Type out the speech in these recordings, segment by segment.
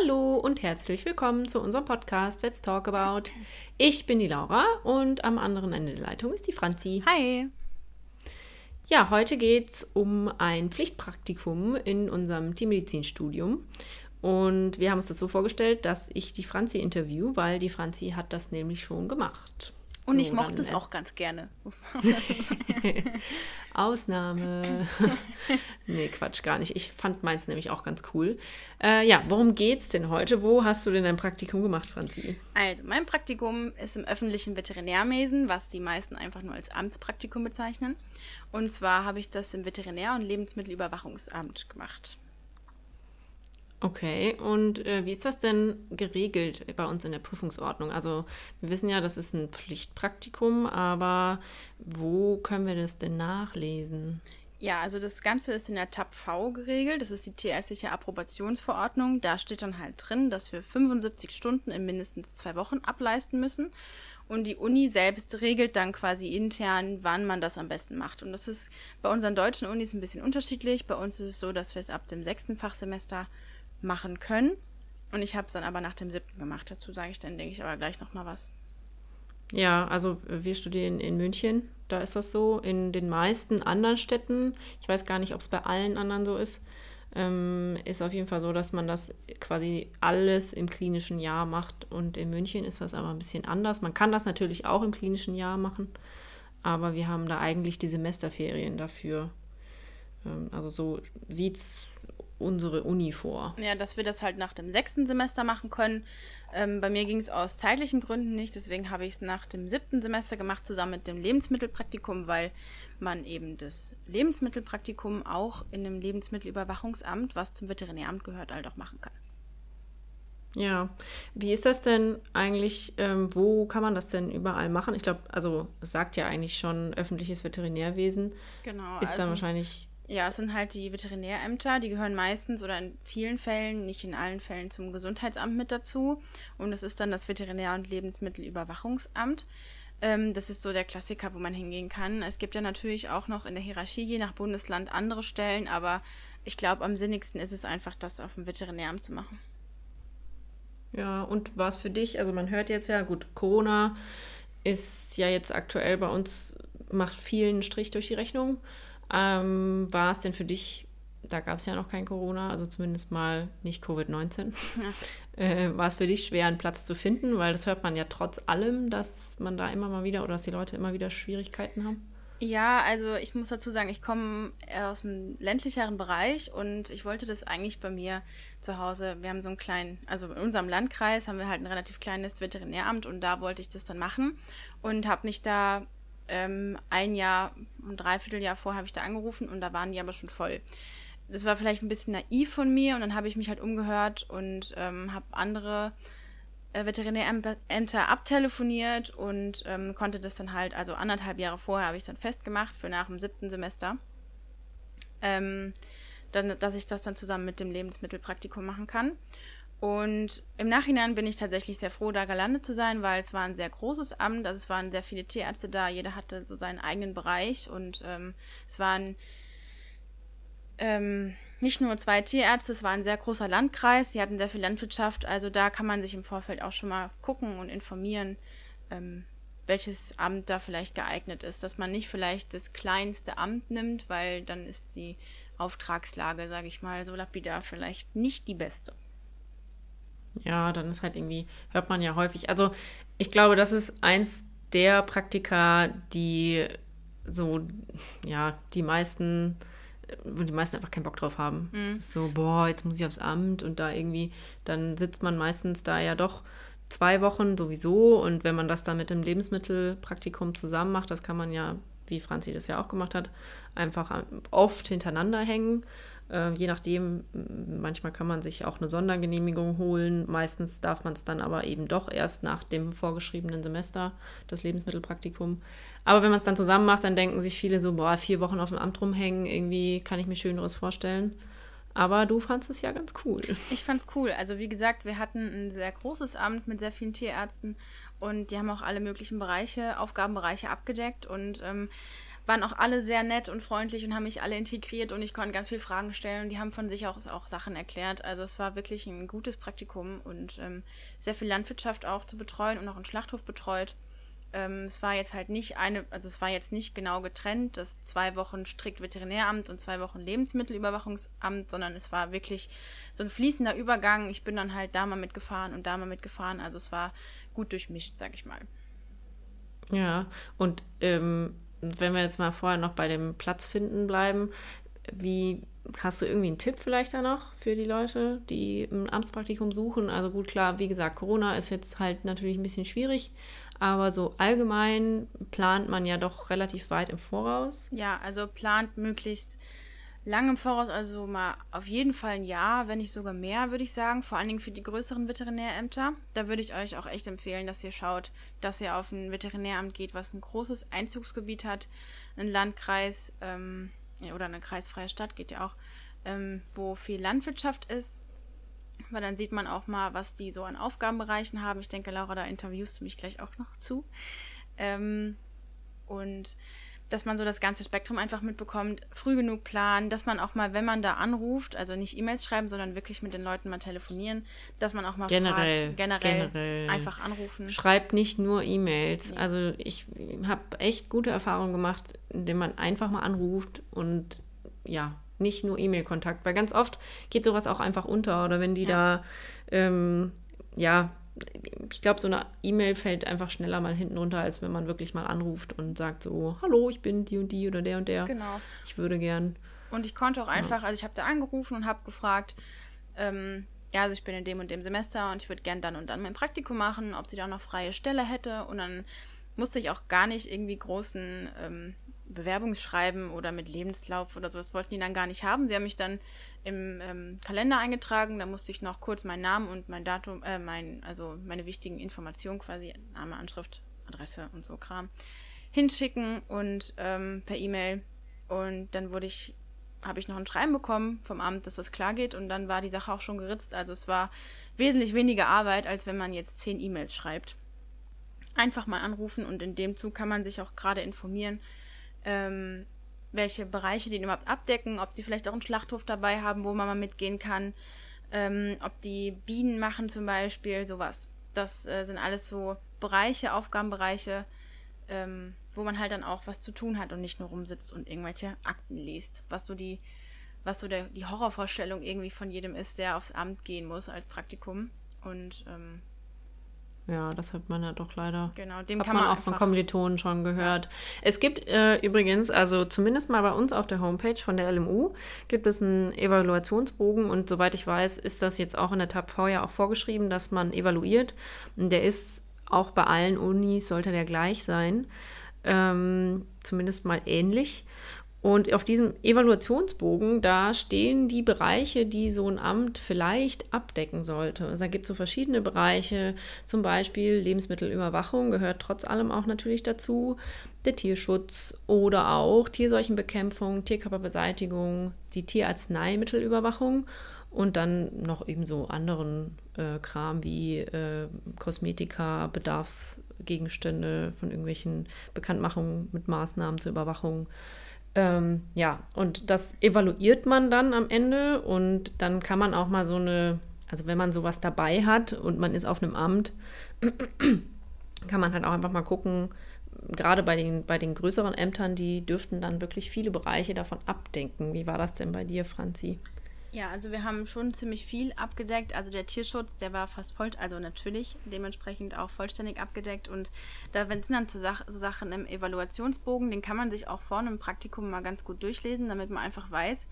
Hallo und herzlich willkommen zu unserem Podcast Let's Talk About. Ich bin die Laura und am anderen Ende der Leitung ist die Franzi. Hi. Ja, heute geht es um ein Pflichtpraktikum in unserem Tiermedizinstudium. Und wir haben uns das so vorgestellt, dass ich die Franzi interview, weil die Franzi hat das nämlich schon gemacht. Und ich mochte es auch ganz gerne. Ausnahme. nee, Quatsch, gar nicht. Ich fand meins nämlich auch ganz cool. Äh, ja, worum geht's denn heute? Wo hast du denn dein Praktikum gemacht, Franzi? Also, mein Praktikum ist im öffentlichen Veterinärwesen, was die meisten einfach nur als Amtspraktikum bezeichnen. Und zwar habe ich das im Veterinär- und Lebensmittelüberwachungsamt gemacht. Okay, und äh, wie ist das denn geregelt bei uns in der Prüfungsordnung? Also wir wissen ja, das ist ein Pflichtpraktikum, aber wo können wir das denn nachlesen? Ja, also das Ganze ist in der TAP V geregelt. Das ist die tierärztliche Approbationsverordnung. Da steht dann halt drin, dass wir 75 Stunden in mindestens zwei Wochen ableisten müssen. Und die Uni selbst regelt dann quasi intern, wann man das am besten macht. Und das ist bei unseren deutschen Unis ein bisschen unterschiedlich. Bei uns ist es so, dass wir es ab dem sechsten Fachsemester machen können. Und ich habe es dann aber nach dem siebten gemacht. Dazu sage ich dann, denke ich, aber gleich nochmal was. Ja, also wir studieren in München, da ist das so. In den meisten anderen Städten, ich weiß gar nicht, ob es bei allen anderen so ist, ähm, ist auf jeden Fall so, dass man das quasi alles im klinischen Jahr macht. Und in München ist das aber ein bisschen anders. Man kann das natürlich auch im klinischen Jahr machen, aber wir haben da eigentlich die Semesterferien dafür. Ähm, also so sieht es unsere Uni vor. Ja, dass wir das halt nach dem sechsten Semester machen können. Ähm, bei mir ging es aus zeitlichen Gründen nicht, deswegen habe ich es nach dem siebten Semester gemacht, zusammen mit dem Lebensmittelpraktikum, weil man eben das Lebensmittelpraktikum auch in dem Lebensmittelüberwachungsamt, was zum Veterinäramt gehört, halt auch machen kann. Ja, wie ist das denn eigentlich, ähm, wo kann man das denn überall machen? Ich glaube, also es sagt ja eigentlich schon öffentliches Veterinärwesen. Genau. Ist also, dann wahrscheinlich ja, es sind halt die Veterinärämter, die gehören meistens oder in vielen Fällen, nicht in allen Fällen zum Gesundheitsamt mit dazu. Und es ist dann das Veterinär- und Lebensmittelüberwachungsamt. Ähm, das ist so der Klassiker, wo man hingehen kann. Es gibt ja natürlich auch noch in der Hierarchie je nach Bundesland andere Stellen, aber ich glaube, am sinnigsten ist es einfach, das auf dem Veterinäramt zu machen. Ja, und war es für dich, also man hört jetzt ja, gut, Corona ist ja jetzt aktuell bei uns, macht vielen Strich durch die Rechnung. Ähm, war es denn für dich, da gab es ja noch kein Corona, also zumindest mal nicht Covid-19, ja. äh, war es für dich schwer, einen Platz zu finden? Weil das hört man ja trotz allem, dass man da immer mal wieder oder dass die Leute immer wieder Schwierigkeiten haben. Ja, also ich muss dazu sagen, ich komme aus dem ländlicheren Bereich und ich wollte das eigentlich bei mir zu Hause. Wir haben so einen kleinen, also in unserem Landkreis haben wir halt ein relativ kleines Veterinäramt und da wollte ich das dann machen und habe mich da ähm, ein Jahr, ein Dreivierteljahr vorher habe ich da angerufen und da waren die aber schon voll. Das war vielleicht ein bisschen naiv von mir und dann habe ich mich halt umgehört und ähm, habe andere äh, Veterinärämter abtelefoniert und ähm, konnte das dann halt, also anderthalb Jahre vorher habe ich es dann festgemacht für nach dem siebten Semester. Ähm, dann, dass ich das dann zusammen mit dem Lebensmittelpraktikum machen kann. Und im Nachhinein bin ich tatsächlich sehr froh, da gelandet zu sein, weil es war ein sehr großes Amt, also es waren sehr viele Tierärzte da, jeder hatte so seinen eigenen Bereich. Und ähm, es waren ähm, nicht nur zwei Tierärzte, es war ein sehr großer Landkreis, die hatten sehr viel Landwirtschaft, also da kann man sich im Vorfeld auch schon mal gucken und informieren, ähm, welches Amt da vielleicht geeignet ist, dass man nicht vielleicht das kleinste Amt nimmt, weil dann ist die Auftragslage, sage ich mal, so lapidar vielleicht nicht die beste. Ja, dann ist halt irgendwie, hört man ja häufig. Also ich glaube, das ist eins der Praktika, die so, ja, die meisten, wo die meisten einfach keinen Bock drauf haben. Mhm. Es ist so, boah, jetzt muss ich aufs Amt und da irgendwie, dann sitzt man meistens da ja doch zwei Wochen sowieso und wenn man das dann mit dem Lebensmittelpraktikum zusammen macht, das kann man ja, wie Franzi das ja auch gemacht hat, einfach oft hintereinander hängen. Äh, je nachdem, manchmal kann man sich auch eine Sondergenehmigung holen. Meistens darf man es dann aber eben doch erst nach dem vorgeschriebenen Semester, das Lebensmittelpraktikum. Aber wenn man es dann zusammen macht, dann denken sich viele so, boah, vier Wochen auf dem Amt rumhängen, irgendwie kann ich mir Schöneres vorstellen. Aber du fandest es ja ganz cool. Ich fand's cool. Also wie gesagt, wir hatten ein sehr großes Amt mit sehr vielen Tierärzten und die haben auch alle möglichen Bereiche, Aufgabenbereiche abgedeckt und ähm, waren auch alle sehr nett und freundlich und haben mich alle integriert und ich konnte ganz viele Fragen stellen und die haben von sich auch, auch Sachen erklärt. Also es war wirklich ein gutes Praktikum und ähm, sehr viel Landwirtschaft auch zu betreuen und auch einen Schlachthof betreut. Ähm, es war jetzt halt nicht eine, also es war jetzt nicht genau getrennt, das zwei Wochen strikt Veterinäramt und zwei Wochen Lebensmittelüberwachungsamt, sondern es war wirklich so ein fließender Übergang. Ich bin dann halt da mal mitgefahren und da mal mitgefahren. Also es war gut durchmischt, sag ich mal. Ja, und ähm, wenn wir jetzt mal vorher noch bei dem Platz finden bleiben, wie hast du irgendwie einen Tipp vielleicht da noch für die Leute, die ein Amtspraktikum suchen? Also gut, klar, wie gesagt, Corona ist jetzt halt natürlich ein bisschen schwierig, aber so allgemein plant man ja doch relativ weit im Voraus. Ja, also plant möglichst lang im Voraus, also mal auf jeden Fall ein Jahr, wenn nicht sogar mehr, würde ich sagen. Vor allen Dingen für die größeren Veterinärämter. Da würde ich euch auch echt empfehlen, dass ihr schaut, dass ihr auf ein Veterinäramt geht, was ein großes Einzugsgebiet hat, ein Landkreis ähm, oder eine kreisfreie Stadt geht ja auch, ähm, wo viel Landwirtschaft ist. Weil dann sieht man auch mal, was die so an Aufgabenbereichen haben. Ich denke, Laura, da interviewst du mich gleich auch noch zu. Ähm, und dass man so das ganze Spektrum einfach mitbekommt, früh genug planen, dass man auch mal, wenn man da anruft, also nicht E-Mails schreiben, sondern wirklich mit den Leuten mal telefonieren, dass man auch mal generell, fragt, generell, generell einfach anrufen. Schreibt nicht nur E-Mails. Ja. Also ich habe echt gute Erfahrungen gemacht, indem man einfach mal anruft und ja, nicht nur E-Mail-Kontakt, weil ganz oft geht sowas auch einfach unter oder wenn die ja. da ähm, ja ich glaube, so eine E-Mail fällt einfach schneller mal hinten runter, als wenn man wirklich mal anruft und sagt so, hallo, ich bin die und die oder der und der. Genau. Ich würde gern. Und ich konnte auch einfach, also ich habe da angerufen und habe gefragt, ähm, ja, also ich bin in dem und dem Semester und ich würde gern dann und dann mein Praktikum machen, ob sie da noch freie Stelle hätte. Und dann musste ich auch gar nicht irgendwie großen ähm, Bewerbungsschreiben oder mit Lebenslauf oder so. Das wollten die dann gar nicht haben. Sie haben mich dann im ähm, Kalender eingetragen. Da musste ich noch kurz meinen Namen und mein Datum, äh, mein, also meine wichtigen Informationen quasi, Name, Anschrift, Adresse und so Kram, hinschicken und ähm, per E-Mail. Und dann wurde ich, habe ich noch ein Schreiben bekommen vom Amt, dass das klar geht. Und dann war die Sache auch schon geritzt. Also es war wesentlich weniger Arbeit, als wenn man jetzt zehn E-Mails schreibt. Einfach mal anrufen und in dem Zug kann man sich auch gerade informieren ähm, welche Bereiche die überhaupt abdecken, ob die vielleicht auch einen Schlachthof dabei haben, wo man mal mitgehen kann, ähm, ob die Bienen machen zum Beispiel, sowas. Das äh, sind alles so Bereiche, Aufgabenbereiche, ähm, wo man halt dann auch was zu tun hat und nicht nur rumsitzt und irgendwelche Akten liest, was so die, was so der, die Horrorvorstellung irgendwie von jedem ist, der aufs Amt gehen muss als Praktikum. Und ähm, ja, das hat man ja doch leider. Genau, dem hat kann man, man auch von Kommilitonen schon gehört. Es gibt äh, übrigens, also zumindest mal bei uns auf der Homepage von der LMU, gibt es einen Evaluationsbogen und soweit ich weiß, ist das jetzt auch in der TAP V ja auch vorgeschrieben, dass man evaluiert. Der ist auch bei allen Unis, sollte der gleich sein. Ähm, zumindest mal ähnlich. Und auf diesem Evaluationsbogen, da stehen die Bereiche, die so ein Amt vielleicht abdecken sollte. Also da gibt es so verschiedene Bereiche, zum Beispiel Lebensmittelüberwachung gehört trotz allem auch natürlich dazu, der Tierschutz oder auch Tierseuchenbekämpfung, Tierkörperbeseitigung, die Tierarzneimittelüberwachung und dann noch eben so anderen äh, Kram wie äh, Kosmetika, Bedarfsgegenstände von irgendwelchen Bekanntmachungen mit Maßnahmen zur Überwachung ähm, ja, und das evaluiert man dann am Ende und dann kann man auch mal so eine, also wenn man sowas dabei hat und man ist auf einem Amt, kann man halt auch einfach mal gucken, gerade bei den, bei den größeren Ämtern, die dürften dann wirklich viele Bereiche davon abdenken. Wie war das denn bei dir, Franzi? Ja, also wir haben schon ziemlich viel abgedeckt. Also der Tierschutz, der war fast voll, also natürlich dementsprechend auch vollständig abgedeckt. Und da sind dann so, Sach so Sachen im Evaluationsbogen, den kann man sich auch vorne im Praktikum mal ganz gut durchlesen, damit man einfach weiß,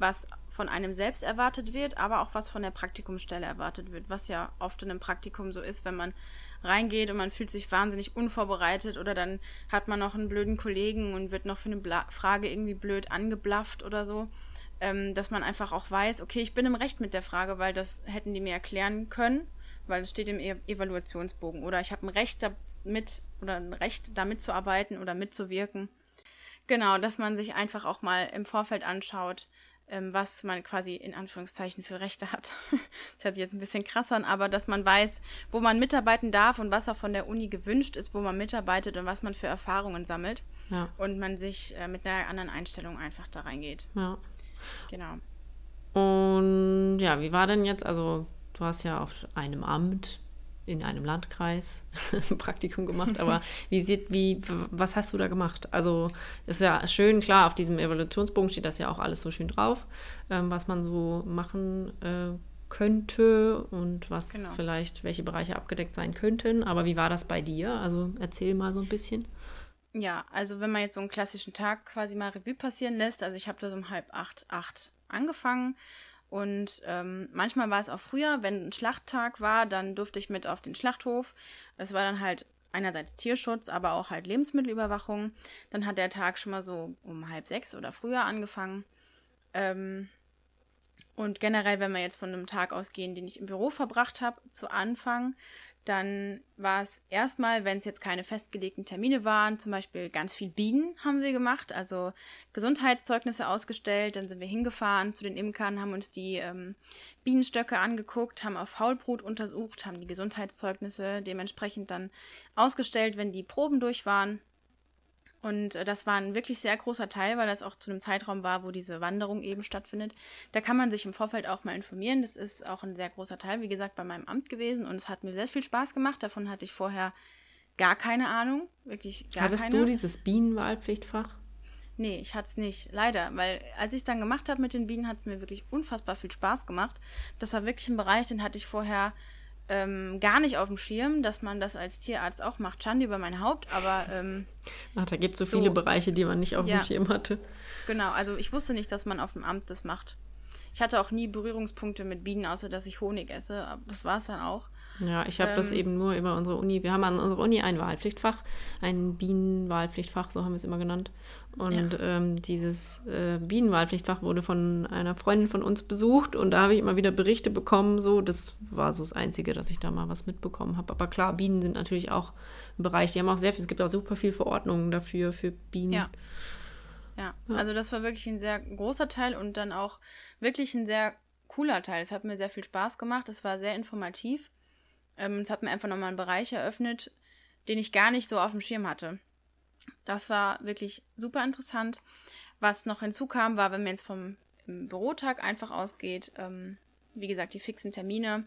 was von einem selbst erwartet wird, aber auch was von der Praktikumsstelle erwartet wird, was ja oft in einem Praktikum so ist, wenn man reingeht und man fühlt sich wahnsinnig unvorbereitet oder dann hat man noch einen blöden Kollegen und wird noch für eine Bla Frage irgendwie blöd angeblafft oder so ähm, dass man einfach auch weiß, okay, ich bin im Recht mit der Frage, weil das hätten die mir erklären können, weil es steht im e Evaluationsbogen. Oder ich habe ein Recht damit oder ein Recht, da mitzuarbeiten oder mitzuwirken. Genau, dass man sich einfach auch mal im Vorfeld anschaut, ähm, was man quasi in Anführungszeichen für Rechte hat. das hört sich jetzt ein bisschen krass an, aber dass man weiß, wo man mitarbeiten darf und was auch von der Uni gewünscht ist, wo man mitarbeitet und was man für Erfahrungen sammelt. Ja. Und man sich äh, mit einer anderen Einstellung einfach da reingeht. Ja. Genau. Und ja, wie war denn jetzt, also du hast ja auf einem Amt in einem Landkreis ein Praktikum gemacht, aber wie sieht, wie, was hast du da gemacht? Also ist ja schön, klar, auf diesem Evaluationsbogen steht das ja auch alles so schön drauf, ähm, was man so machen äh, könnte und was genau. vielleicht, welche Bereiche abgedeckt sein könnten. Aber wie war das bei dir? Also erzähl mal so ein bisschen. Ja, also wenn man jetzt so einen klassischen Tag quasi mal Revue passieren lässt, also ich habe da so um halb acht, acht angefangen und ähm, manchmal war es auch früher, wenn ein Schlachttag war, dann durfte ich mit auf den Schlachthof. Es war dann halt einerseits Tierschutz, aber auch halt Lebensmittelüberwachung. Dann hat der Tag schon mal so um halb sechs oder früher angefangen. Ähm, und generell, wenn wir jetzt von einem Tag ausgehen, den ich im Büro verbracht habe, zu Anfang, dann war es erstmal, wenn es jetzt keine festgelegten Termine waren, zum Beispiel ganz viel Bienen haben wir gemacht, also Gesundheitszeugnisse ausgestellt. Dann sind wir hingefahren zu den Imkern, haben uns die ähm, Bienenstöcke angeguckt, haben auf Faulbrut untersucht, haben die Gesundheitszeugnisse dementsprechend dann ausgestellt, wenn die Proben durch waren. Und äh, das war ein wirklich sehr großer Teil, weil das auch zu einem Zeitraum war, wo diese Wanderung eben stattfindet. Da kann man sich im Vorfeld auch mal informieren. Das ist auch ein sehr großer Teil, wie gesagt, bei meinem Amt gewesen. Und es hat mir sehr viel Spaß gemacht. Davon hatte ich vorher gar keine Ahnung. Wirklich gar Hattest keine. Hattest du dieses Bienenwahlpflichtfach? Nee, ich hatte es nicht. Leider. Weil als ich es dann gemacht habe mit den Bienen, hat es mir wirklich unfassbar viel Spaß gemacht. Das war wirklich ein Bereich, den hatte ich vorher ähm, gar nicht auf dem Schirm, dass man das als Tierarzt auch macht. Schande über mein Haupt, aber. Ähm, Ach, da gibt es so, so viele Bereiche, die man nicht auf ja, dem Schirm hatte. Genau, also ich wusste nicht, dass man auf dem Amt das macht. Ich hatte auch nie Berührungspunkte mit Bienen, außer dass ich Honig esse. Aber das war es dann auch. Ja, ich habe ähm, das eben nur über unsere Uni. Wir haben an unserer Uni ein Wahlpflichtfach, ein Bienenwahlpflichtfach, so haben wir es immer genannt. Und ja. ähm, dieses äh, Bienenwahlpflichtfach wurde von einer Freundin von uns besucht und da habe ich immer wieder Berichte bekommen. So, das war so das Einzige, dass ich da mal was mitbekommen habe. Aber klar, Bienen sind natürlich auch ein Bereich. Die haben auch sehr viel. Es gibt auch super viele Verordnungen dafür für Bienen. Ja. Ja, also das war wirklich ein sehr großer Teil und dann auch wirklich ein sehr cooler Teil. Es hat mir sehr viel Spaß gemacht. Es war sehr informativ. Ähm, es hat mir einfach nochmal einen Bereich eröffnet, den ich gar nicht so auf dem Schirm hatte. Das war wirklich super interessant. Was noch hinzukam, war, wenn man jetzt vom Bürotag einfach ausgeht, ähm, wie gesagt, die fixen Termine.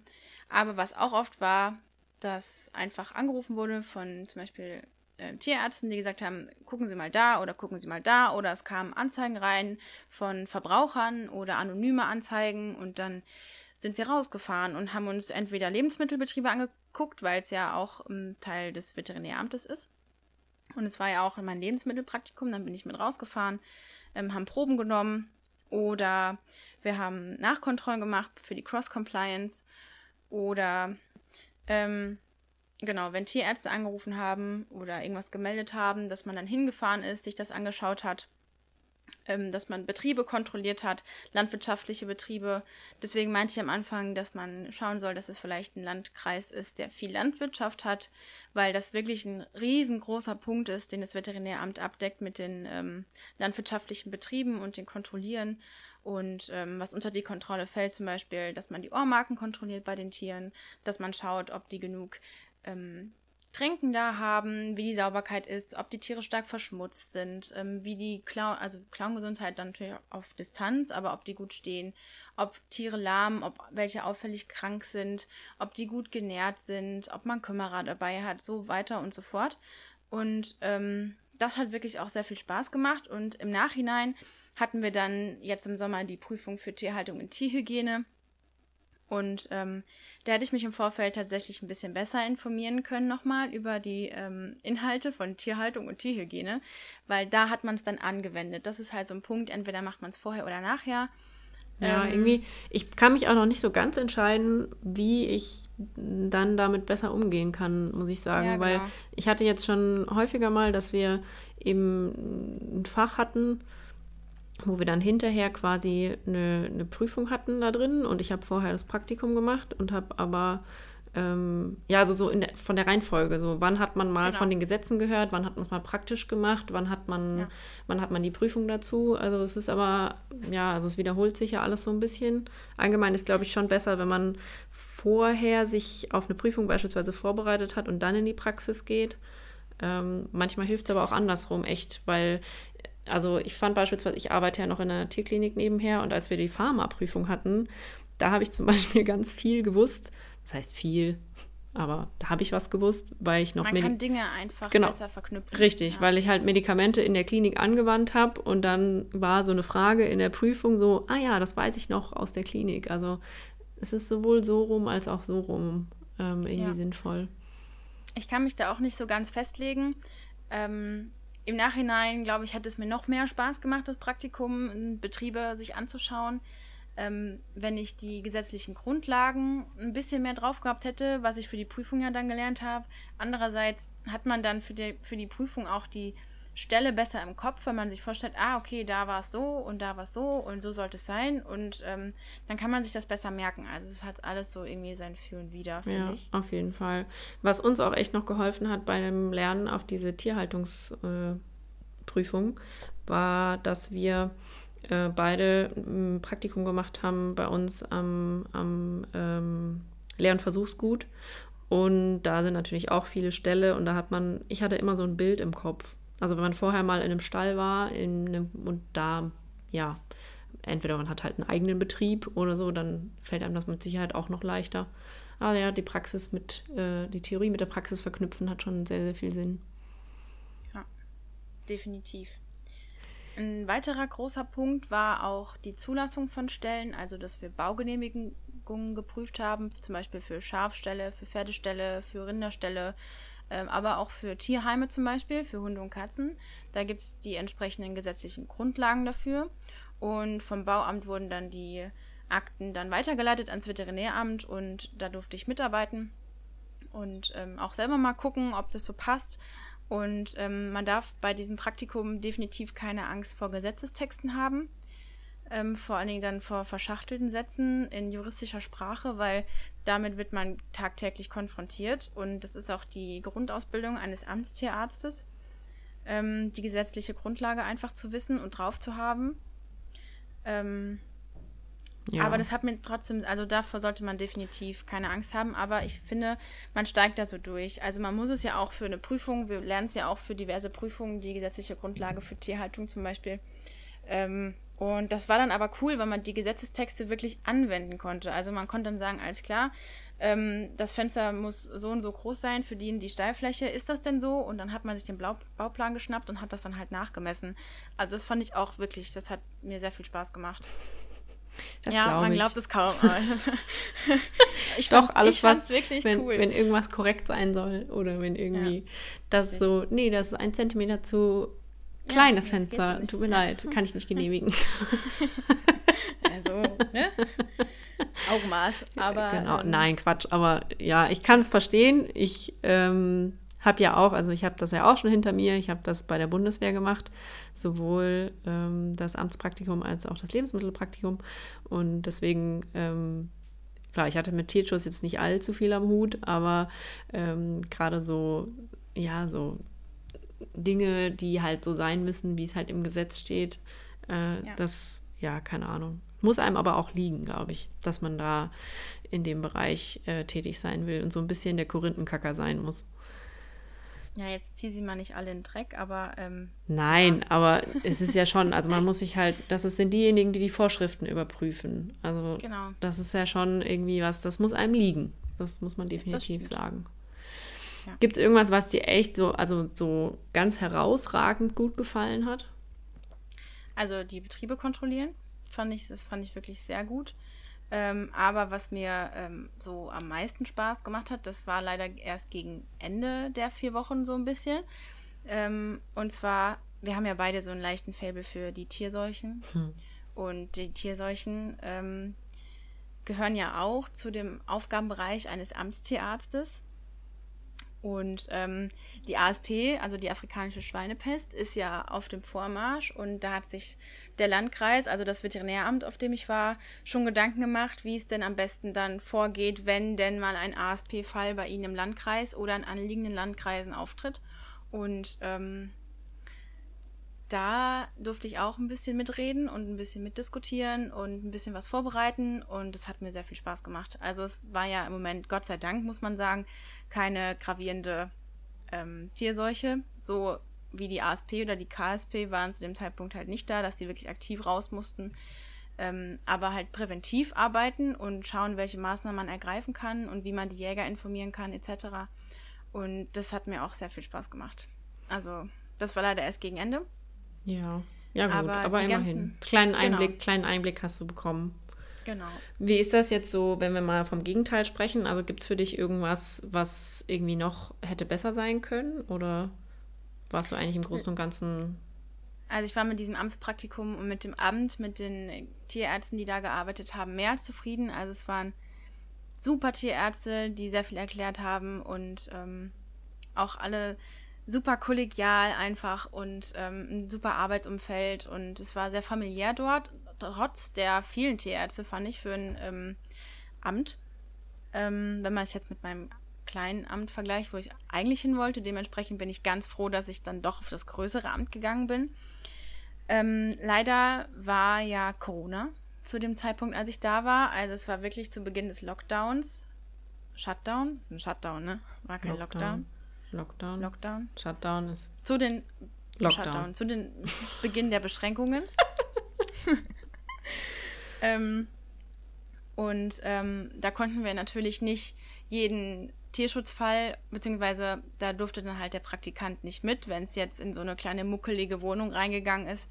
Aber was auch oft war, dass einfach angerufen wurde von zum Beispiel äh, Tierärzten, die gesagt haben, gucken Sie mal da oder gucken Sie mal da. Oder es kamen Anzeigen rein von Verbrauchern oder anonyme Anzeigen. Und dann sind wir rausgefahren und haben uns entweder Lebensmittelbetriebe angeguckt, weil es ja auch ähm, Teil des Veterinäramtes ist. Und es war ja auch mein Lebensmittelpraktikum, dann bin ich mit rausgefahren, ähm, haben Proben genommen. Oder wir haben Nachkontrollen gemacht für die Cross-Compliance. Oder ähm, genau, wenn Tierärzte angerufen haben oder irgendwas gemeldet haben, dass man dann hingefahren ist, sich das angeschaut hat ähm, dass man Betriebe kontrolliert hat, landwirtschaftliche Betriebe. Deswegen meinte ich am Anfang, dass man schauen soll, dass es vielleicht ein Landkreis ist, der viel Landwirtschaft hat, weil das wirklich ein riesengroßer Punkt ist, den das Veterinäramt abdeckt mit den ähm, landwirtschaftlichen Betrieben und den Kontrollieren. Und ähm, was unter die Kontrolle fällt, zum Beispiel, dass man die Ohrmarken kontrolliert bei den Tieren, dass man schaut, ob die genug ähm, Trinken da haben, wie die Sauberkeit ist, ob die Tiere stark verschmutzt sind, ähm, wie die Clown, also Clowngesundheit dann natürlich auf Distanz, aber ob die gut stehen, ob Tiere lahmen, ob welche auffällig krank sind, ob die gut genährt sind, ob man Kümmerer dabei hat, so weiter und so fort. Und ähm, das hat wirklich auch sehr viel Spaß gemacht und im Nachhinein hatten wir dann jetzt im Sommer die Prüfung für Tierhaltung und Tierhygiene und ähm, da hätte ich mich im Vorfeld tatsächlich ein bisschen besser informieren können nochmal über die ähm, Inhalte von Tierhaltung und Tierhygiene, weil da hat man es dann angewendet. Das ist halt so ein Punkt, entweder macht man es vorher oder nachher. Ja, ähm, irgendwie, ich kann mich auch noch nicht so ganz entscheiden, wie ich dann damit besser umgehen kann, muss ich sagen. Ja, genau. Weil ich hatte jetzt schon häufiger mal, dass wir eben ein Fach hatten, wo wir dann hinterher quasi eine, eine Prüfung hatten da drin und ich habe vorher das Praktikum gemacht und habe aber ähm, ja, also so der, von der Reihenfolge. So, wann hat man mal genau. von den Gesetzen gehört, wann hat man es mal praktisch gemacht, wann hat man, ja. wann hat man die Prüfung dazu. Also es ist aber, ja, also es wiederholt sich ja alles so ein bisschen. Allgemein ist, glaube ich, schon besser, wenn man vorher sich auf eine Prüfung beispielsweise vorbereitet hat und dann in die Praxis geht. Ähm, manchmal hilft es aber auch andersrum echt, weil also ich fand beispielsweise, ich arbeite ja noch in einer Tierklinik nebenher und als wir die Pharmaprüfung hatten, da habe ich zum Beispiel ganz viel gewusst, das heißt viel, aber da habe ich was gewusst, weil ich noch Man Medi kann Dinge einfach genau. besser verknüpfen. Richtig, ja. weil ich halt Medikamente in der Klinik angewandt habe und dann war so eine Frage in der Prüfung so, ah ja, das weiß ich noch aus der Klinik. Also es ist sowohl so rum als auch so rum ähm, irgendwie ja. sinnvoll. Ich kann mich da auch nicht so ganz festlegen. Ähm, Im Nachhinein, glaube ich, hat es mir noch mehr Spaß gemacht, das Praktikum in Betriebe sich anzuschauen ähm, wenn ich die gesetzlichen Grundlagen ein bisschen mehr drauf gehabt hätte, was ich für die Prüfung ja dann gelernt habe. Andererseits hat man dann für die, für die Prüfung auch die Stelle besser im Kopf, wenn man sich vorstellt, ah, okay, da war es so und da war es so und so sollte es sein und ähm, dann kann man sich das besser merken. Also es hat alles so irgendwie sein Für und Wider, finde ja, ich. auf jeden Fall. Was uns auch echt noch geholfen hat bei dem Lernen auf diese Tierhaltungsprüfung, äh, war, dass wir äh, beide ein Praktikum gemacht haben bei uns am, am ähm, Lehr- und Versuchsgut. Und da sind natürlich auch viele Ställe und da hat man, ich hatte immer so ein Bild im Kopf. Also wenn man vorher mal in einem Stall war in einem, und da, ja, entweder man hat halt einen eigenen Betrieb oder so, dann fällt einem das mit Sicherheit auch noch leichter. Aber ja, die Praxis mit, äh, die Theorie mit der Praxis verknüpfen hat schon sehr, sehr viel Sinn. Ja, definitiv. Ein weiterer großer Punkt war auch die Zulassung von Stellen, also dass wir Baugenehmigungen geprüft haben, zum Beispiel für Schafställe, für Pferdeställe, für Rinderställe, aber auch für Tierheime zum Beispiel, für Hunde und Katzen. Da gibt es die entsprechenden gesetzlichen Grundlagen dafür. Und vom Bauamt wurden dann die Akten dann weitergeleitet ans Veterinäramt und da durfte ich mitarbeiten und ähm, auch selber mal gucken, ob das so passt. Und ähm, man darf bei diesem Praktikum definitiv keine Angst vor Gesetzestexten haben. Ähm, vor allen Dingen dann vor verschachtelten Sätzen in juristischer Sprache, weil damit wird man tagtäglich konfrontiert. Und das ist auch die Grundausbildung eines Amtstierarztes, ähm, die gesetzliche Grundlage einfach zu wissen und drauf zu haben. Ähm, ja. Aber das hat mir trotzdem, also davor sollte man definitiv keine Angst haben. Aber ich finde, man steigt da so durch. Also man muss es ja auch für eine Prüfung, wir lernen es ja auch für diverse Prüfungen, die gesetzliche Grundlage für Tierhaltung zum Beispiel. Ähm, und das war dann aber cool, weil man die Gesetzestexte wirklich anwenden konnte. Also man konnte dann sagen, alles klar, ähm, das Fenster muss so und so groß sein für die in die Steilfläche. Ist das denn so? Und dann hat man sich den Blau Bauplan geschnappt und hat das dann halt nachgemessen. Also das fand ich auch wirklich, das hat mir sehr viel Spaß gemacht. Das ja, man ich. glaubt es kaum. ich Doch, fand, alles, ich was, wirklich wenn, cool. wenn irgendwas korrekt sein soll oder wenn irgendwie ja, das richtig. so, nee, das ist ein Zentimeter zu klein, ja, Fenster, tut mir leid, kann ich nicht genehmigen. also, ne? Augenmaß, aber. Genau, ähm, nein, Quatsch, aber ja, ich kann es verstehen. Ich ähm, habe ja auch, also ich habe das ja auch schon hinter mir, ich habe das bei der Bundeswehr gemacht, sowohl ähm, das Amtspraktikum als auch das Lebensmittelpraktikum. Und deswegen, ähm, klar, ich hatte mit Tierschutz jetzt nicht allzu viel am Hut, aber ähm, gerade so, ja, so Dinge, die halt so sein müssen, wie es halt im Gesetz steht, äh, ja. das, ja, keine Ahnung. Muss einem aber auch liegen, glaube ich, dass man da in dem Bereich äh, tätig sein will und so ein bisschen der Korinthenkacker sein muss. Ja, jetzt zieh sie mal nicht alle in den Dreck, aber. Ähm, Nein, ja. aber es ist ja schon, also man muss sich halt, das sind diejenigen, die die Vorschriften überprüfen. Also, genau. das ist ja schon irgendwie was, das muss einem liegen. Das muss man definitiv sagen. Ja. Gibt es irgendwas, was dir echt so, also so ganz herausragend gut gefallen hat? Also die Betriebe kontrollieren, fand ich, das fand ich wirklich sehr gut. Ähm, aber was mir ähm, so am meisten Spaß gemacht hat, das war leider erst gegen Ende der vier Wochen so ein bisschen. Ähm, und zwar, wir haben ja beide so einen leichten Faible für die Tierseuchen. Hm. Und die Tierseuchen ähm, gehören ja auch zu dem Aufgabenbereich eines Amtstierarztes. Und ähm, die ASP, also die afrikanische Schweinepest, ist ja auf dem Vormarsch und da hat sich der Landkreis, also das Veterinäramt, auf dem ich war, schon Gedanken gemacht, wie es denn am besten dann vorgeht, wenn denn mal ein ASP-Fall bei Ihnen im Landkreis oder in anliegenden Landkreisen auftritt. Und ähm, da durfte ich auch ein bisschen mitreden und ein bisschen mitdiskutieren und ein bisschen was vorbereiten und es hat mir sehr viel Spaß gemacht. Also es war ja im Moment, Gott sei Dank, muss man sagen, keine gravierende ähm, Tierseuche. So wie die ASP oder die KSP waren zu dem Zeitpunkt halt nicht da, dass sie wirklich aktiv raus mussten. Ähm, aber halt präventiv arbeiten und schauen, welche Maßnahmen man ergreifen kann und wie man die Jäger informieren kann, etc. Und das hat mir auch sehr viel Spaß gemacht. Also, das war leider erst gegen Ende. Ja, ja gut, aber, aber immerhin. Ganzen, kleinen genau. Einblick, genau. kleinen Einblick hast du bekommen. Genau. Wie ist das jetzt so, wenn wir mal vom Gegenteil sprechen? Also gibt es für dich irgendwas, was irgendwie noch hätte besser sein können? Oder warst du eigentlich im Großen und Ganzen. Also ich war mit diesem Amtspraktikum und mit dem Amt, mit den Tierärzten, die da gearbeitet haben, mehr als zufrieden. Also es waren super Tierärzte, die sehr viel erklärt haben und ähm, auch alle super kollegial einfach und ähm, ein super Arbeitsumfeld und es war sehr familiär dort, trotz der vielen Tierärzte, fand ich, für ein ähm, Amt. Ähm, wenn man es jetzt mit meinem kleinen Amt vergleicht, wo ich eigentlich hin wollte. Dementsprechend bin ich ganz froh, dass ich dann doch auf das größere Amt gegangen bin. Ähm, leider war ja Corona zu dem Zeitpunkt, als ich da war. Also es war wirklich zu Beginn des Lockdowns. Shutdown? Das ist ein Shutdown, ne? War kein Lockdown. Lockdown. Lockdown. Lockdown. Shutdown ist. Zu den Lockdown. Shutdown, zu den Beginn der Beschränkungen. ähm, und ähm, da konnten wir natürlich nicht jeden Tierschutzfall, beziehungsweise da durfte dann halt der Praktikant nicht mit, wenn es jetzt in so eine kleine muckelige Wohnung reingegangen ist.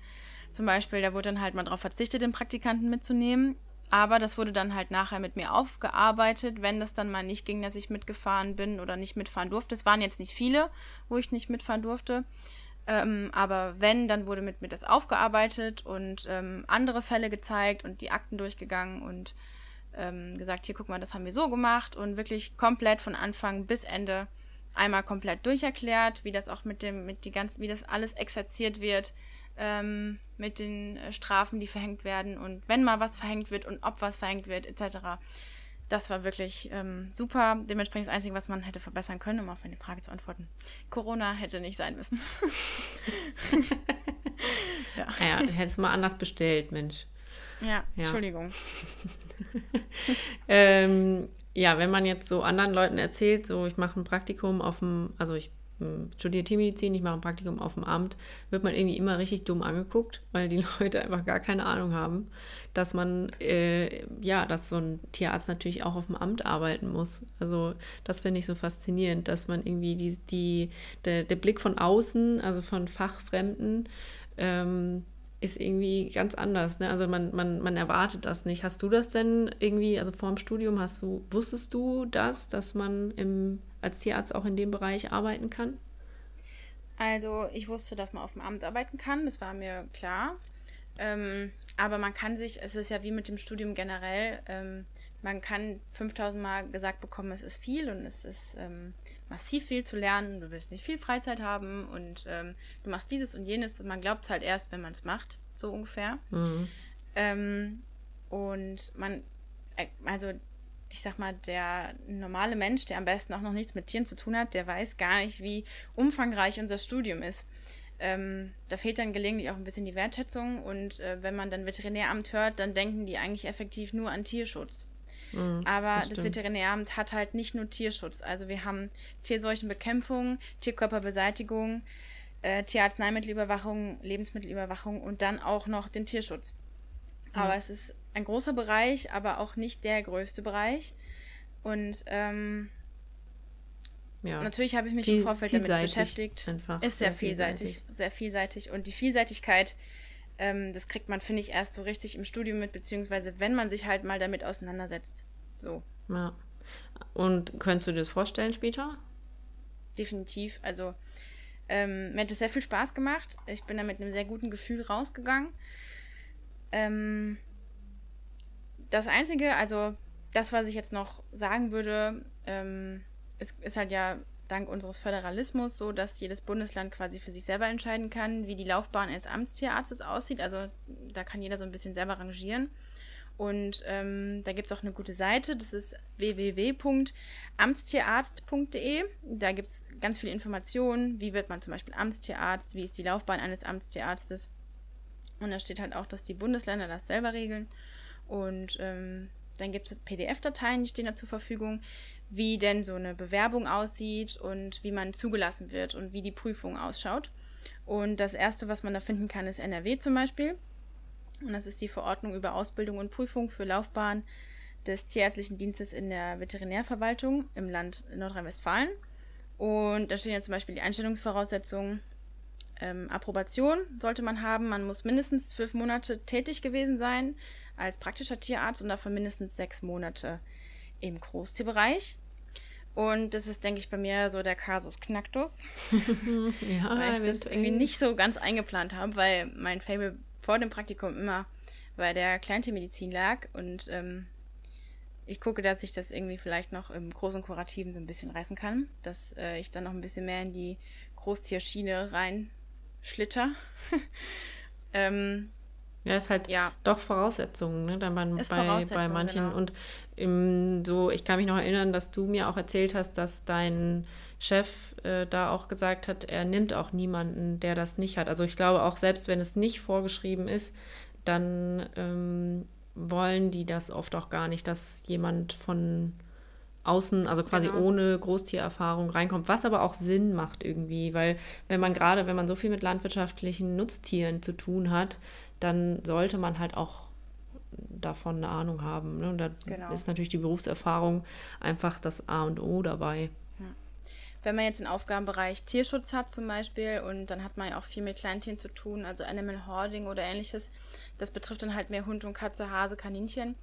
Zum Beispiel, da wurde dann halt mal darauf verzichtet, den Praktikanten mitzunehmen. Aber das wurde dann halt nachher mit mir aufgearbeitet, wenn das dann mal nicht ging, dass ich mitgefahren bin oder nicht mitfahren durfte. Es waren jetzt nicht viele, wo ich nicht mitfahren durfte. Ähm, aber wenn, dann wurde mit mir das aufgearbeitet und ähm, andere Fälle gezeigt und die Akten durchgegangen und ähm, gesagt, hier guck mal, das haben wir so gemacht und wirklich komplett von Anfang bis Ende einmal komplett durcherklärt, wie das auch mit dem, mit die ganzen, wie das alles exerziert wird, ähm, mit den äh, Strafen, die verhängt werden und wenn mal was verhängt wird und ob was verhängt wird, etc. Das war wirklich ähm, super. Dementsprechend das Einzige, was man hätte verbessern können, um auf eine Frage zu antworten. Corona hätte nicht sein müssen. ja. ja, hättest du mal anders bestellt, Mensch. Ja, ja. Entschuldigung. ähm, ja, wenn man jetzt so anderen Leuten erzählt, so ich mache ein Praktikum auf dem, also ich studiere Tiermedizin, ich mache ein Praktikum auf dem Amt, wird man irgendwie immer richtig dumm angeguckt, weil die Leute einfach gar keine Ahnung haben, dass man, äh, ja, dass so ein Tierarzt natürlich auch auf dem Amt arbeiten muss. Also das finde ich so faszinierend, dass man irgendwie die, die, der, der Blick von außen, also von Fachfremden, ähm, ist irgendwie ganz anders. Ne? Also man, man, man erwartet das nicht. Hast du das denn irgendwie, also vor dem Studium, hast du, wusstest du das, dass man im, als Tierarzt auch in dem Bereich arbeiten kann? Also ich wusste, dass man auf dem Amt arbeiten kann, das war mir klar. Ähm, aber man kann sich, es ist ja wie mit dem Studium generell, ähm, man kann 5000 Mal gesagt bekommen, es ist viel und es ist ähm, massiv viel zu lernen, du wirst nicht viel Freizeit haben und ähm, du machst dieses und jenes und man glaubt es halt erst, wenn man es macht, so ungefähr. Mhm. Ähm, und man, äh, also ich sag mal, der normale Mensch, der am besten auch noch nichts mit Tieren zu tun hat, der weiß gar nicht, wie umfangreich unser Studium ist. Ähm, da fehlt dann gelegentlich auch ein bisschen die Wertschätzung und äh, wenn man dann Veterinäramt hört, dann denken die eigentlich effektiv nur an Tierschutz. Mhm, Aber das, das, Veterinäramt hat halt nicht nur Tierschutz. Also wir haben Tierseuchenbekämpfung, Tierkörperbeseitigung, äh, Tierarzneimittelüberwachung, Lebensmittelüberwachung und dann auch noch den Tierschutz. Aber es ist ein großer Bereich, aber auch nicht der größte Bereich. Und ähm, ja. natürlich habe ich mich Viel, im Vorfeld damit beschäftigt. Einfach, ist sehr, sehr vielseitig, vielseitig, sehr vielseitig. Und die Vielseitigkeit ähm, das kriegt man, finde ich, erst so richtig im Studium mit, beziehungsweise wenn man sich halt mal damit auseinandersetzt. So. Ja. Und könntest du dir das vorstellen später? Definitiv. Also, ähm, mir hat es sehr viel Spaß gemacht. Ich bin da mit einem sehr guten Gefühl rausgegangen. Ähm, das Einzige, also das, was ich jetzt noch sagen würde, ähm, ist, ist halt ja dank unseres Föderalismus so, dass jedes Bundesland quasi für sich selber entscheiden kann, wie die Laufbahn eines Amtstierarztes aussieht. Also da kann jeder so ein bisschen selber rangieren. Und ähm, da gibt es auch eine gute Seite, das ist www.amtstierarzt.de. Da gibt es ganz viele Informationen, wie wird man zum Beispiel Amtstierarzt, wie ist die Laufbahn eines Amtstierarztes. Und da steht halt auch, dass die Bundesländer das selber regeln. Und ähm, dann gibt es PDF-Dateien, die stehen da zur Verfügung, wie denn so eine Bewerbung aussieht und wie man zugelassen wird und wie die Prüfung ausschaut. Und das erste, was man da finden kann, ist NRW zum Beispiel. Und das ist die Verordnung über Ausbildung und Prüfung für Laufbahn des Tierärztlichen Dienstes in der Veterinärverwaltung im Land Nordrhein-Westfalen. Und da stehen ja zum Beispiel die Einstellungsvoraussetzungen. Ähm, Approbation sollte man haben. Man muss mindestens zwölf Monate tätig gewesen sein als praktischer Tierarzt und davon mindestens sechs Monate im Großtierbereich. Und das ist, denke ich, bei mir so der Kasus Knacktus. ja, weil ich das irgendwie nicht so ganz eingeplant habe, weil mein Fable vor dem Praktikum immer bei der Kleintiermedizin lag und ähm, ich gucke, dass ich das irgendwie vielleicht noch im großen Kurativen so ein bisschen reißen kann, dass äh, ich dann noch ein bisschen mehr in die Großtierschiene rein schlitter. ähm, ja, ist halt ja. doch Voraussetzungen, ne? Dann bei, bei, manchen. Genau. Und im, so, ich kann mich noch erinnern, dass du mir auch erzählt hast, dass dein Chef äh, da auch gesagt hat, er nimmt auch niemanden, der das nicht hat. Also ich glaube auch, selbst wenn es nicht vorgeschrieben ist, dann ähm, wollen die das oft auch gar nicht, dass jemand von außen, also quasi genau. ohne Großtiererfahrung reinkommt, was aber auch Sinn macht irgendwie, weil wenn man gerade, wenn man so viel mit landwirtschaftlichen Nutztieren zu tun hat, dann sollte man halt auch davon eine Ahnung haben. Ne? Und da genau. ist natürlich die Berufserfahrung einfach das A und O dabei. Wenn man jetzt den Aufgabenbereich Tierschutz hat zum Beispiel und dann hat man ja auch viel mit Kleintieren zu tun, also Animal Hoarding oder ähnliches, das betrifft dann halt mehr Hund und Katze, Hase, Kaninchen.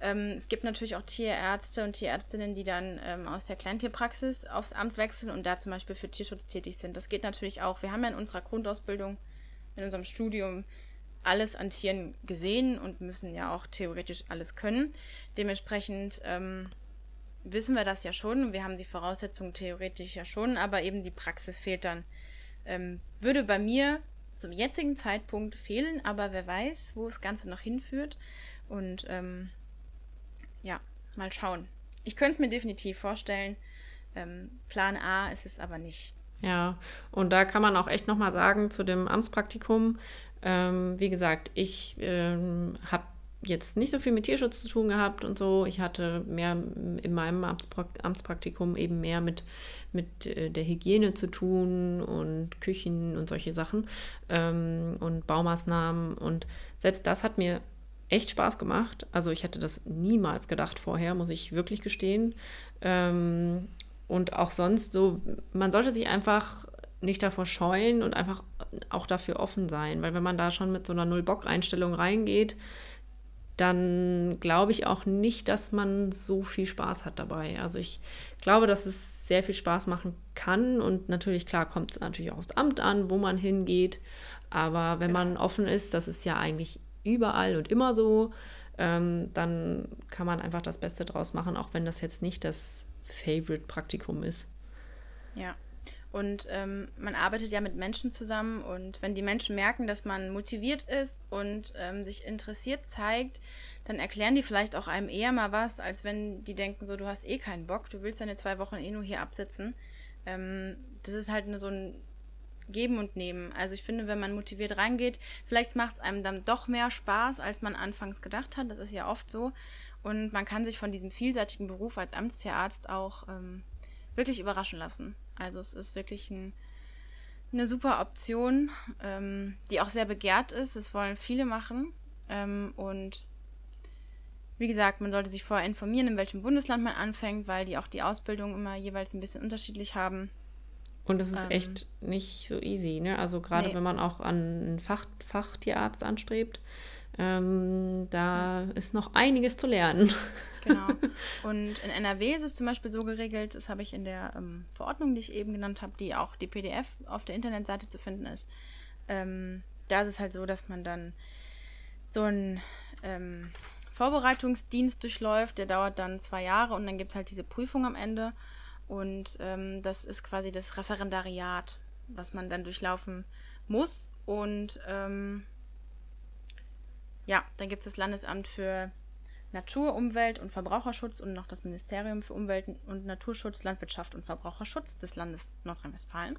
Ähm, es gibt natürlich auch Tierärzte und Tierärztinnen, die dann ähm, aus der Kleintierpraxis aufs Amt wechseln und da zum Beispiel für Tierschutz tätig sind. Das geht natürlich auch. Wir haben ja in unserer Grundausbildung, in unserem Studium alles an Tieren gesehen und müssen ja auch theoretisch alles können. Dementsprechend ähm, wissen wir das ja schon. Wir haben die Voraussetzungen theoretisch ja schon, aber eben die Praxis fehlt dann. Ähm, würde bei mir zum jetzigen Zeitpunkt fehlen, aber wer weiß, wo das Ganze noch hinführt. Und ähm, ja, mal schauen. Ich könnte es mir definitiv vorstellen. Ähm, Plan A ist es aber nicht. Ja, und da kann man auch echt nochmal sagen zu dem Amtspraktikum, ähm, wie gesagt, ich ähm, habe jetzt nicht so viel mit Tierschutz zu tun gehabt und so. Ich hatte mehr in meinem Amtspraktikum eben mehr mit, mit äh, der Hygiene zu tun und Küchen und solche Sachen ähm, und Baumaßnahmen. Und selbst das hat mir echt Spaß gemacht. Also ich hätte das niemals gedacht vorher, muss ich wirklich gestehen. Ähm, und auch sonst so, man sollte sich einfach nicht davor scheuen und einfach auch dafür offen sein. Weil wenn man da schon mit so einer Null-Bock-Einstellung reingeht, dann glaube ich auch nicht, dass man so viel Spaß hat dabei. Also ich glaube, dass es sehr viel Spaß machen kann und natürlich, klar, kommt es natürlich auch aufs Amt an, wo man hingeht. Aber wenn genau. man offen ist, das ist ja eigentlich überall und immer so, ähm, dann kann man einfach das Beste draus machen, auch wenn das jetzt nicht das Favorite-Praktikum ist. Ja, und ähm, man arbeitet ja mit Menschen zusammen und wenn die Menschen merken, dass man motiviert ist und ähm, sich interessiert zeigt, dann erklären die vielleicht auch einem eher mal was, als wenn die denken, so du hast eh keinen Bock, du willst deine zwei Wochen eh nur hier absitzen. Ähm, das ist halt eine, so ein Geben und Nehmen. Also ich finde, wenn man motiviert reingeht, vielleicht macht es einem dann doch mehr Spaß, als man anfangs gedacht hat. Das ist ja oft so. Und man kann sich von diesem vielseitigen Beruf als Amtstierarzt auch ähm, wirklich überraschen lassen. Also es ist wirklich ein, eine super Option, ähm, die auch sehr begehrt ist. Es wollen viele machen. Ähm, und wie gesagt, man sollte sich vorher informieren, in welchem Bundesland man anfängt, weil die auch die Ausbildung immer jeweils ein bisschen unterschiedlich haben. Und es ist ähm, echt nicht so easy, ne? Also gerade nee. wenn man auch an einen Fach, Fachtierarzt anstrebt, ähm, da ist noch einiges zu lernen. Genau. Und in NRW ist es zum Beispiel so geregelt, das habe ich in der ähm, Verordnung, die ich eben genannt habe, die auch die PDF auf der Internetseite zu finden ist. Ähm, da ist es halt so, dass man dann so einen ähm, Vorbereitungsdienst durchläuft, der dauert dann zwei Jahre und dann gibt es halt diese Prüfung am Ende. Und ähm, das ist quasi das Referendariat, was man dann durchlaufen muss. Und ähm, ja, dann gibt es das Landesamt für Natur, Umwelt und Verbraucherschutz und noch das Ministerium für Umwelt und Naturschutz, Landwirtschaft und Verbraucherschutz des Landes Nordrhein-Westfalen.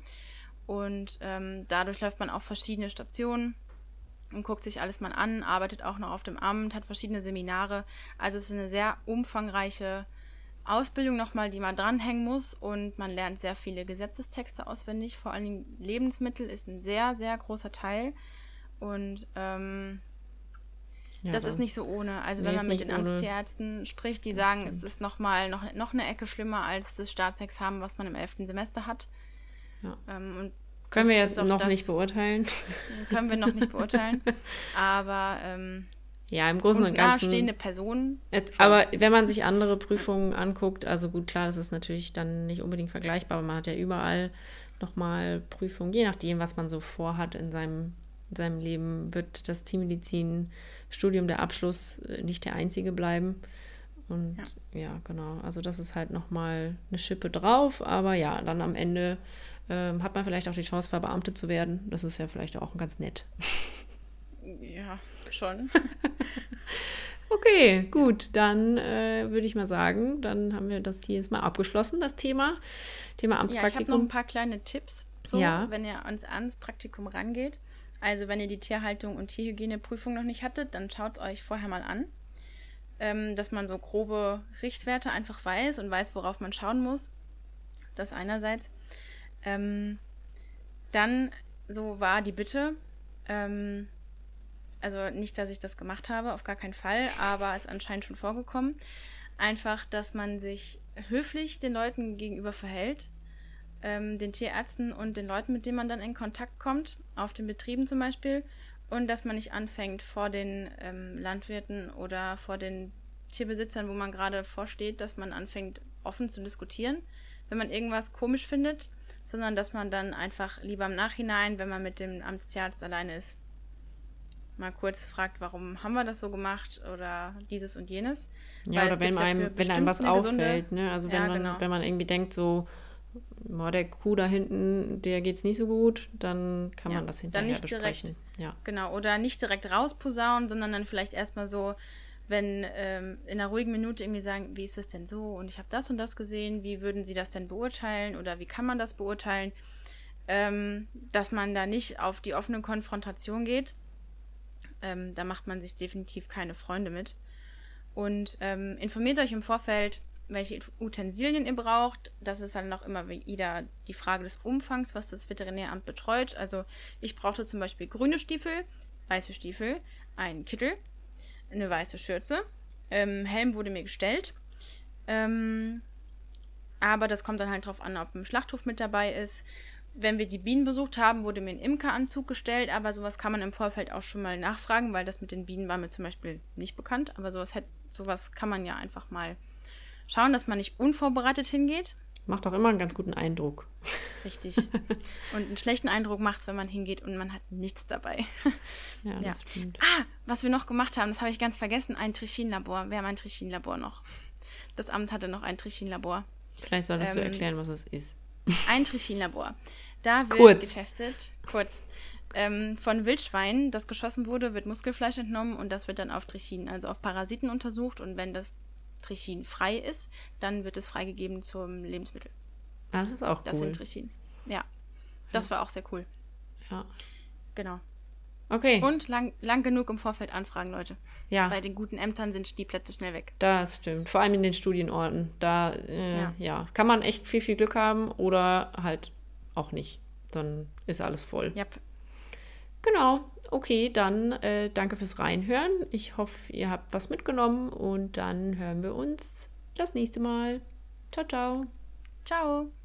Und ähm, dadurch läuft man auf verschiedene Stationen und guckt sich alles mal an, arbeitet auch noch auf dem Amt, hat verschiedene Seminare. Also es ist eine sehr umfangreiche Ausbildung nochmal, die man dranhängen muss und man lernt sehr viele Gesetzestexte auswendig. Vor allen Dingen Lebensmittel ist ein sehr, sehr großer Teil. Und ähm, ja, das ist nicht so ohne. Also nee, wenn man mit den Amtstierärzten spricht, die sagen, stimmt. es ist nochmal noch, noch eine Ecke schlimmer als das Staatsexamen, was man im 11. Semester hat. Ja. Ähm, können wir jetzt noch das, nicht beurteilen. Können wir noch nicht beurteilen. Aber ähm, ja, im Großen und Ganzen. stehende Personen. aber wenn man sich andere Prüfungen anguckt, also gut, klar, das ist natürlich dann nicht unbedingt vergleichbar, aber man hat ja überall nochmal Prüfungen, je nachdem, was man so vorhat in seinem, in seinem Leben, wird das Tiermedizin-Studium der Abschluss äh, nicht der einzige bleiben. Und ja. ja, genau. Also das ist halt nochmal eine Schippe drauf, aber ja, dann am Ende ähm, hat man vielleicht auch die Chance, verbeamtet zu werden. Das ist ja vielleicht auch ganz nett. Ja, schon. okay, gut. Dann äh, würde ich mal sagen, dann haben wir das hier jetzt mal abgeschlossen, das Thema. Thema Amtspraktikum. Ja, ich habe noch ein paar kleine Tipps, so, ja. wenn ihr ans, ans Praktikum rangeht. Also wenn ihr die Tierhaltung und Tierhygieneprüfung noch nicht hattet, dann schaut es euch vorher mal an. Ähm, dass man so grobe Richtwerte einfach weiß und weiß, worauf man schauen muss. Das einerseits. Ähm, dann so war die Bitte, ähm, also nicht, dass ich das gemacht habe, auf gar keinen Fall, aber es ist anscheinend schon vorgekommen. Einfach, dass man sich höflich den Leuten gegenüber verhält, ähm, den Tierärzten und den Leuten, mit denen man dann in Kontakt kommt, auf den Betrieben zum Beispiel, und dass man nicht anfängt vor den ähm, Landwirten oder vor den Tierbesitzern, wo man gerade vorsteht, dass man anfängt offen zu diskutieren, wenn man irgendwas komisch findet, sondern dass man dann einfach lieber im Nachhinein, wenn man mit dem Amtstierarzt alleine ist, mal kurz fragt, warum haben wir das so gemacht oder dieses und jenes. Ja, oder wenn einem, wenn einem was auffällt, ne? Also wenn ja, man, genau. wenn man irgendwie denkt, so, boah, der Kuh da hinten, der geht's nicht so gut, dann kann ja, man das hinterher besprechen. Direkt, ja. Genau, oder nicht direkt rausposaunen, sondern dann vielleicht erstmal so, wenn ähm, in einer ruhigen Minute irgendwie sagen, wie ist das denn so und ich habe das und das gesehen, wie würden Sie das denn beurteilen oder wie kann man das beurteilen, ähm, dass man da nicht auf die offene Konfrontation geht, ähm, da macht man sich definitiv keine Freunde mit. Und ähm, informiert euch im Vorfeld, welche Utensilien ihr braucht. Das ist dann auch immer wieder die Frage des Umfangs, was das Veterinäramt betreut. Also ich brauchte zum Beispiel grüne Stiefel, weiße Stiefel, einen Kittel, eine weiße Schürze. Ähm, Helm wurde mir gestellt. Ähm, aber das kommt dann halt drauf an, ob ein Schlachthof mit dabei ist wenn wir die Bienen besucht haben, wurde mir ein Imkeranzug gestellt, aber sowas kann man im Vorfeld auch schon mal nachfragen, weil das mit den Bienen war mir zum Beispiel nicht bekannt. Aber sowas, hätte, sowas kann man ja einfach mal schauen, dass man nicht unvorbereitet hingeht. Macht auch immer einen ganz guten Eindruck. Richtig. Und einen schlechten Eindruck macht es, wenn man hingeht und man hat nichts dabei. Ja, das ja. stimmt. Ah, was wir noch gemacht haben, das habe ich ganz vergessen, ein Trichinlabor. Wir haben ein Trichinlabor noch. Das Amt hatte noch ein Trichinlabor. Vielleicht solltest ähm, du erklären, was es ist. Ein Trichinlabor. Da wird kurz. getestet, kurz, ähm, von Wildschweinen, das geschossen wurde, wird Muskelfleisch entnommen und das wird dann auf Trichin, also auf Parasiten untersucht und wenn das Trichin frei ist, dann wird es freigegeben zum Lebensmittel. Das ist auch cool. Das sind Trichin. Ja. Das war auch sehr cool. Ja. Genau. Okay. Und lang, lang genug im Vorfeld anfragen, Leute. Ja. Bei den guten Ämtern sind die Plätze schnell weg. Das stimmt. Vor allem in den Studienorten. Da äh, ja. ja. kann man echt viel, viel Glück haben oder halt auch nicht. Dann ist alles voll. Yep. Genau. Okay, dann äh, danke fürs Reinhören. Ich hoffe, ihr habt was mitgenommen und dann hören wir uns das nächste Mal. Ciao, ciao. Ciao.